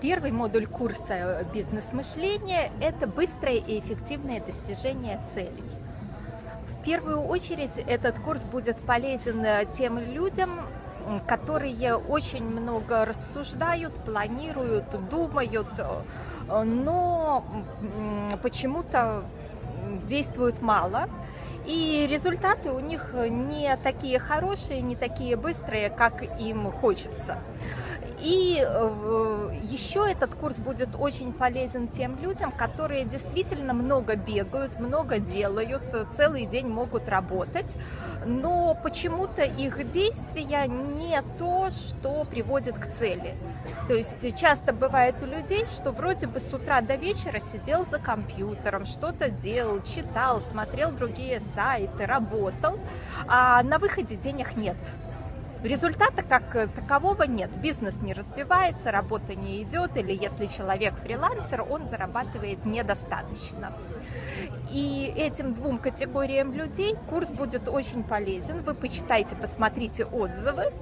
Первый модуль курса «Бизнес-мышление» – это быстрое и эффективное достижение целей. В первую очередь этот курс будет полезен тем людям, которые очень много рассуждают, планируют, думают, но почему-то действуют мало, и результаты у них не такие хорошие, не такие быстрые, как им хочется. И э, еще этот курс будет очень полезен тем людям, которые действительно много бегают, много делают, целый день могут работать, но почему-то их действия не то, что приводит к цели. То есть часто бывает у людей, что вроде бы с утра до вечера сидел за компьютером, что-то делал, читал, смотрел другие сайты, работал, а на выходе денег нет. Результата как такового нет. Бизнес не развивается, работа не идет, или если человек фрилансер, он зарабатывает недостаточно. И этим двум категориям людей курс будет очень полезен. Вы почитайте, посмотрите отзывы.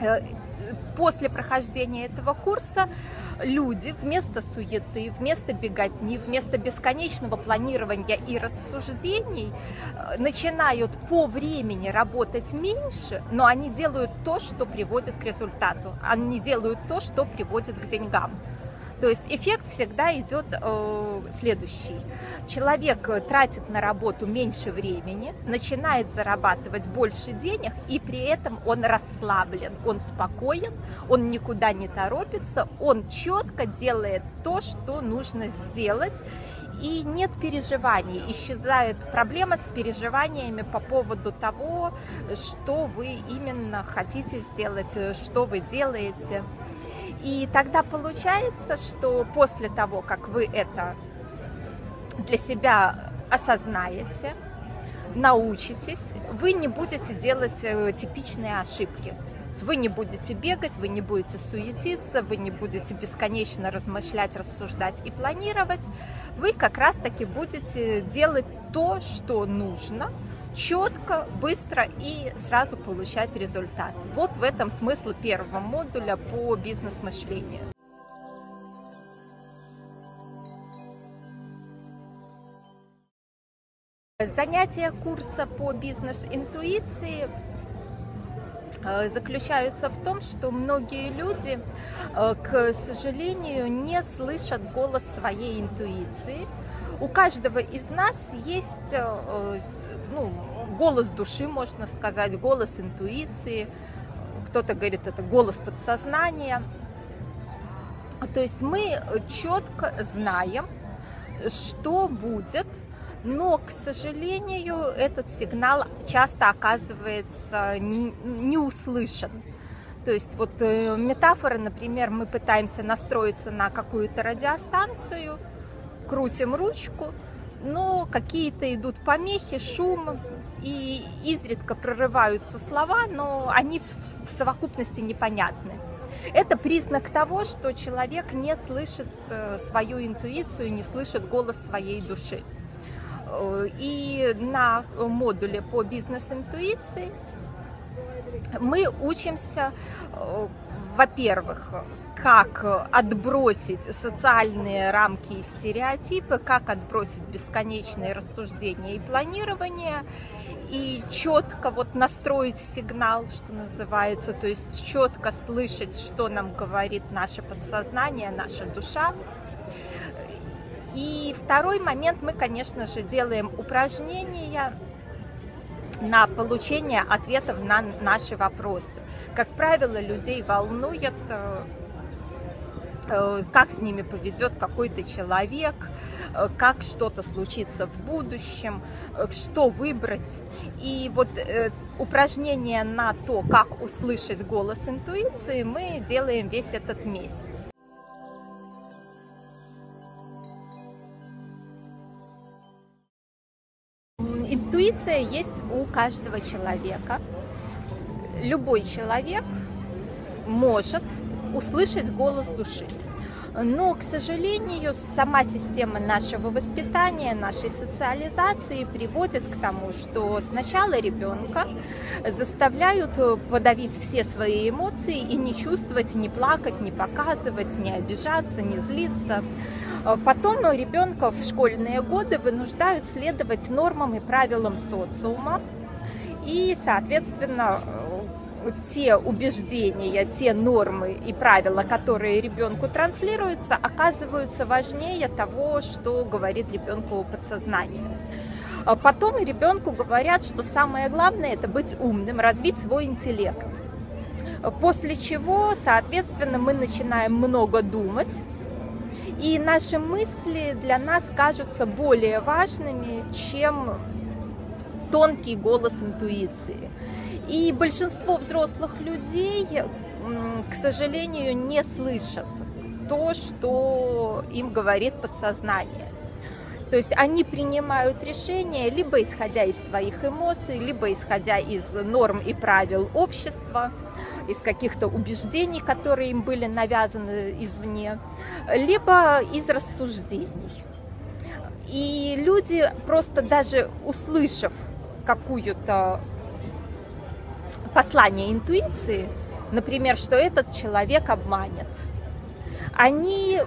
Э, после прохождения этого курса люди вместо суеты, вместо беготни, вместо бесконечного планирования и рассуждений э, начинают по времени работать меньше, но они делают то, что приводит к результату. Они делают то, что приводит к деньгам. То есть эффект всегда идет э, следующий. Человек тратит на работу меньше времени, начинает зарабатывать больше денег, и при этом он расслаблен, он спокоен, он никуда не торопится, он четко делает то, что нужно сделать, и нет переживаний, исчезает проблема с переживаниями по поводу того, что вы именно хотите сделать, что вы делаете. И тогда получается, что после того, как вы это для себя осознаете, научитесь, вы не будете делать э, типичные ошибки. Вы не будете бегать, вы не будете суетиться, вы не будете бесконечно размышлять, рассуждать и планировать. Вы как раз-таки будете делать то, что нужно, четко, быстро и сразу получать результат. Вот в этом смысл первого модуля по бизнес-мышлению. Занятия курса по бизнес-интуиции э, заключаются в том, что многие люди, э, к сожалению, не слышат голос своей интуиции. У каждого из нас есть э, ну, голос души, можно сказать, голос интуиции, кто-то говорит, это голос подсознания. То есть мы четко знаем, что будет, но, к сожалению, этот сигнал часто оказывается не услышан. То есть вот э, метафора, например, мы пытаемся настроиться на какую-то радиостанцию, крутим ручку, но какие-то идут помехи, шум, и изредка прорываются слова, но они в совокупности непонятны. Это признак того, что человек не слышит э, свою интуицию, не слышит голос своей души. Э, и на модуле по бизнес-интуиции мы учимся, э, во-первых, как отбросить социальные рамки и стереотипы, как отбросить бесконечные рассуждения и планирование, и четко вот настроить сигнал, что называется, то есть четко слышать, что нам говорит наше подсознание, наша душа. И второй момент, мы, конечно же, делаем упражнения на получение ответов на наши вопросы. Как правило, людей волнует э, Э, как с ними поведет какой-то человек, э, как что-то случится в будущем, что выбрать. И вот упражнение на то, как услышать голос интуиции, мы делаем весь этот месяц. Интуиция есть у каждого человека. Любой человек может услышать голос души. Но, к сожалению, сама система нашего воспитания, нашей социализации приводит к тому, что сначала ребенка заставляют подавить все свои эмоции и не чувствовать, не плакать, не показывать, не обижаться, не злиться. Потом ребенка в школьные годы вынуждают следовать нормам и правилам социума. И, соответственно, те убеждения, те нормы и правила, которые ребенку транслируются, оказываются важнее того, что говорит ребенку подсознание. А потом ребенку говорят, что самое главное это быть умным, развить свой интеллект. После чего, соответственно, мы начинаем много думать, и наши мысли для нас кажутся более важными, чем тонкий голос интуиции. И большинство взрослых людей, к сожалению, не слышат то, что им говорит подсознание. То есть они принимают решения либо исходя из своих эмоций, либо исходя из норм и правил общества, из каких-то убеждений, которые им были навязаны извне, либо из рассуждений. И люди просто даже услышав какую-то послание интуиции, например, что этот человек обманет, они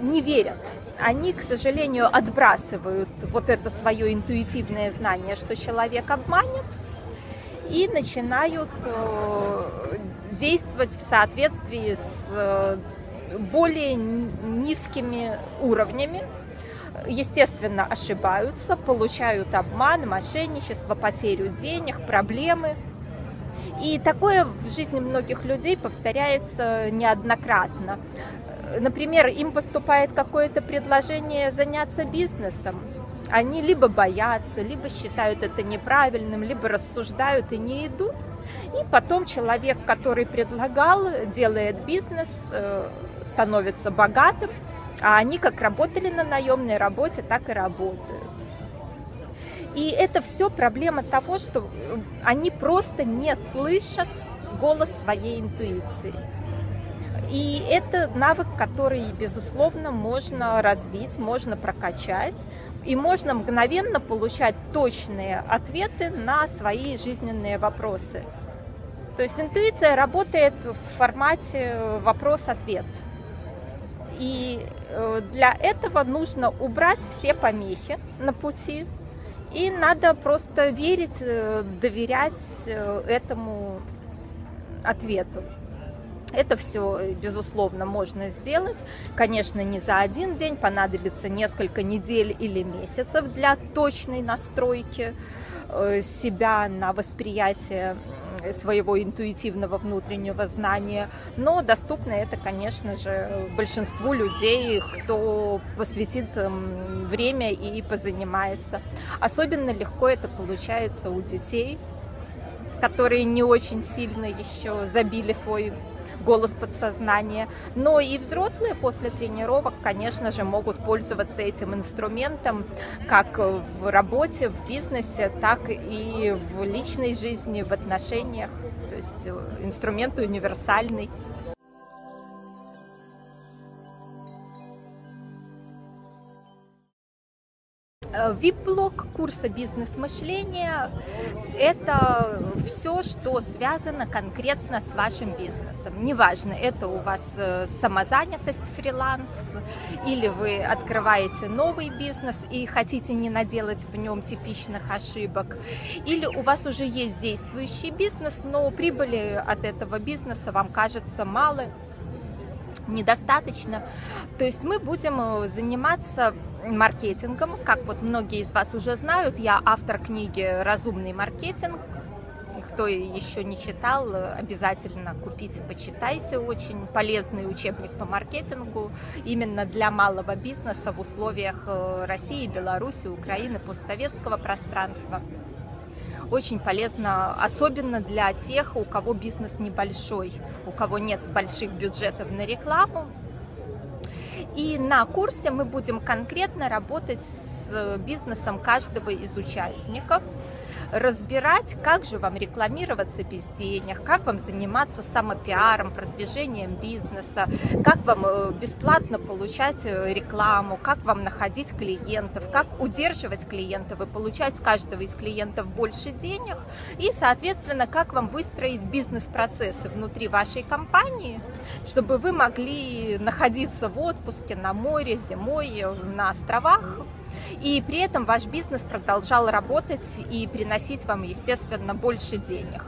не верят. Они, к сожалению, отбрасывают вот это свое интуитивное знание, что человек обманет, и начинают э, действовать в соответствии с э, более низкими уровнями, естественно, ошибаются, получают обман, мошенничество, потерю денег, проблемы – и такое в жизни многих людей повторяется неоднократно. Например, им поступает какое-то предложение заняться бизнесом, они либо боятся, либо считают это неправильным, либо рассуждают и не идут. И потом человек, который предлагал, делает бизнес, э, становится богатым, а они как работали на наемной работе, так и работают. И это все проблема того, что э, они просто не слышат голос своей интуиции. И это навык, который, безусловно, можно развить, можно прокачать, и можно мгновенно получать точные ответы на свои жизненные вопросы. То есть интуиция работает в формате вопрос-ответ. И э, для этого нужно убрать все помехи на пути, и надо просто верить, э, доверять э, этому ответу. Это все, безусловно, можно сделать. Конечно, не за один день, понадобится несколько недель или месяцев для точной настройки э, себя на восприятие своего интуитивного внутреннего знания, но доступно это, конечно же, большинству людей, кто посвятит эм, время и позанимается. Особенно легко это получается у детей, которые не очень сильно еще забили свой голос подсознания. Но и взрослые после тренировок, конечно же, могут пользоваться этим инструментом как в работе, в бизнесе, так и в личной жизни, в отношениях. То есть э, инструмент универсальный. Э, курса бизнес-мышления – это все, что связано конкретно с вашим бизнесом. Неважно, это у вас э, самозанятость, фриланс, или вы открываете новый бизнес и хотите не наделать в нем типичных ошибок, или у вас уже есть действующий бизнес, но прибыли от этого бизнеса вам кажется мало, недостаточно. То есть мы будем э, заниматься маркетингом. Как вот многие из вас уже знают, я автор книги «Разумный маркетинг». Кто еще не читал, обязательно купите, почитайте. Очень полезный учебник по маркетингу именно для малого бизнеса в условиях э, России, Беларуси, Украины, постсоветского пространства очень полезно, особенно для тех, у кого бизнес небольшой, у кого нет больших бюджетов на рекламу. И на курсе мы будем конкретно работать с бизнесом каждого из участников. Разбирать, как же вам рекламироваться без денег, как вам заниматься самопиаром, продвижением бизнеса, как вам э, бесплатно получать э, рекламу, как вам находить клиентов, как удерживать клиентов и получать с каждого из клиентов больше денег, и, соответственно, как вам выстроить бизнес-процессы внутри вашей компании, чтобы вы могли находиться в отпуске, на море, зимой, на островах, и при этом ваш бизнес продолжал работать и приносить вам, естественно, больше денег.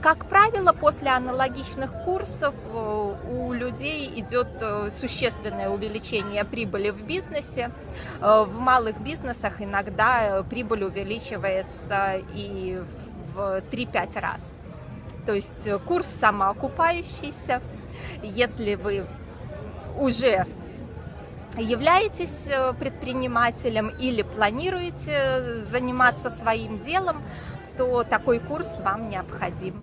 Как правило, после аналогичных курсов э, у людей идет э, существенное увеличение прибыли в бизнесе. Э, в малых бизнесах иногда прибыль увеличивается и в 3-5 раз. То есть курс самоокупающийся. Если вы уже являетесь э, предпринимателем или планируете заниматься своим делом, то такой курс вам необходим.